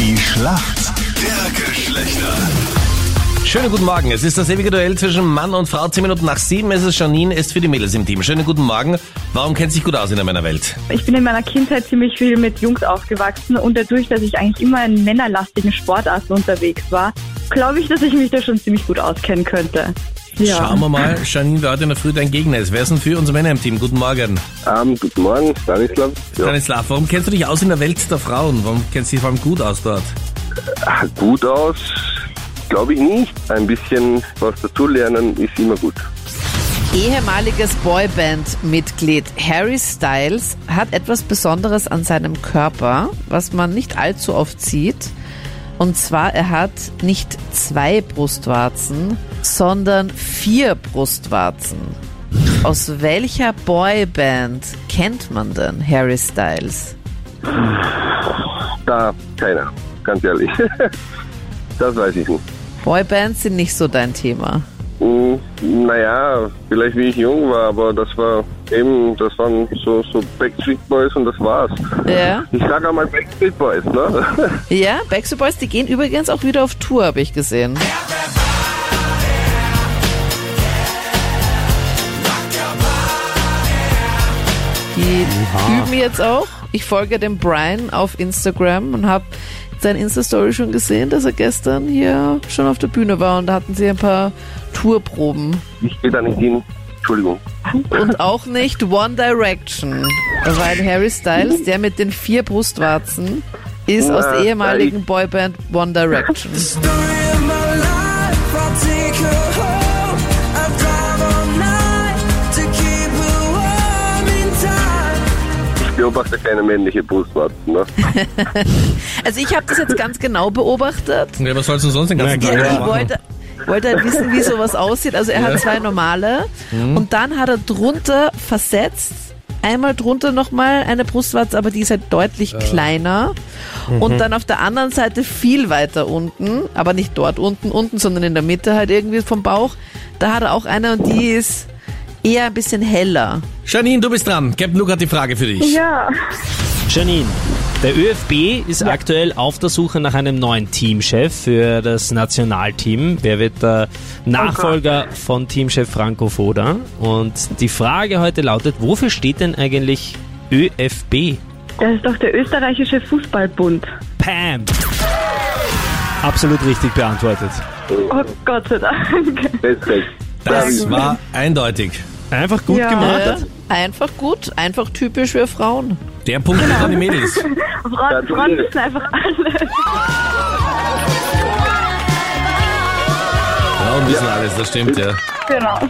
Die Schlacht der Geschlechter. Schönen guten Morgen. Es ist das ewige Duell zwischen Mann und Frau. Zehn Minuten nach sieben ist es. Janine ist für die Mädels im Team. Schönen guten Morgen. Warum kennt sich gut aus in der Männerwelt? Ich bin in meiner Kindheit ziemlich viel mit Jungs aufgewachsen und dadurch, dass ich eigentlich immer in männerlastigen Sportarten unterwegs war, glaube ich, dass ich mich da schon ziemlich gut auskennen könnte. Ja. Schauen wir mal, Janine, wer heute in der Früh dein Gegner ist. Wer ist denn für unsere Männer im Team? Guten Morgen. Ähm, guten Morgen, Stanislav. Ja, Stanislav, warum kennst du dich aus in der Welt der Frauen? Warum kennst du dich vor allem gut aus dort? gut aus, glaube ich nicht. Ein bisschen was dazulernen ist immer gut. Ehemaliges Boyband-Mitglied Harry Styles hat etwas Besonderes an seinem Körper, was man nicht allzu oft sieht. Und zwar, er hat nicht zwei Brustwarzen, sondern vier Brustwarzen. Aus welcher Boyband kennt man denn Harry Styles? Da, keiner, ganz ehrlich. das weiß ich nicht. Boybands sind nicht so dein Thema. Hm, naja, vielleicht wie ich jung war, aber das war eben, das waren so, so Backstreet Boys und das war's. Ja. Ich sage einmal Backstreet Boys, ne? Ja, Backstreet Boys, die gehen übrigens auch wieder auf Tour, habe ich gesehen. Die üben jetzt auch. Ich folge dem Brian auf Instagram und habe seine Insta-Story schon gesehen, dass er gestern hier schon auf der Bühne war und da hatten sie ein paar Tourproben. Ich gehe da nicht hin. Entschuldigung. Und auch nicht One Direction, weil Harry Styles, der mit den vier Brustwarzen, ist aus der ehemaligen Boyband One Direction. Beobachte keine männliche Brustwarzen, ne? Also ich habe das jetzt ganz genau beobachtet. Ja, was sollst du sonst den ganzen Ja, Tag ich machen? wollte, wollte halt wissen, wie sowas aussieht. Also er hat zwei normale und dann hat er drunter versetzt, einmal drunter nochmal eine Brustwarze, aber die ist halt deutlich kleiner. Und dann auf der anderen Seite viel weiter unten, aber nicht dort unten, unten, sondern in der Mitte halt irgendwie vom Bauch. Da hat er auch eine und die ist eher ein bisschen heller. Janine, du bist dran. Captain Luke hat die Frage für dich. Ja, Janine, der ÖFB ist aktuell auf der Suche nach einem neuen Teamchef für das Nationalteam. Wer wird der Nachfolger von Teamchef Franco Foda? Und die Frage heute lautet, wofür steht denn eigentlich ÖFB? das ist doch der österreichische Fußballbund. Pam! Absolut richtig beantwortet. Oh Gott sei Dank. Respekt. Das war eindeutig. Einfach gut Ja. gemacht. Äh, einfach gut, einfach typisch für Frauen. Der Punkt geht an die Mädels. Frauen, Frauen wissen einfach alles. Frauen wissen alles, das stimmt, ja. Genau.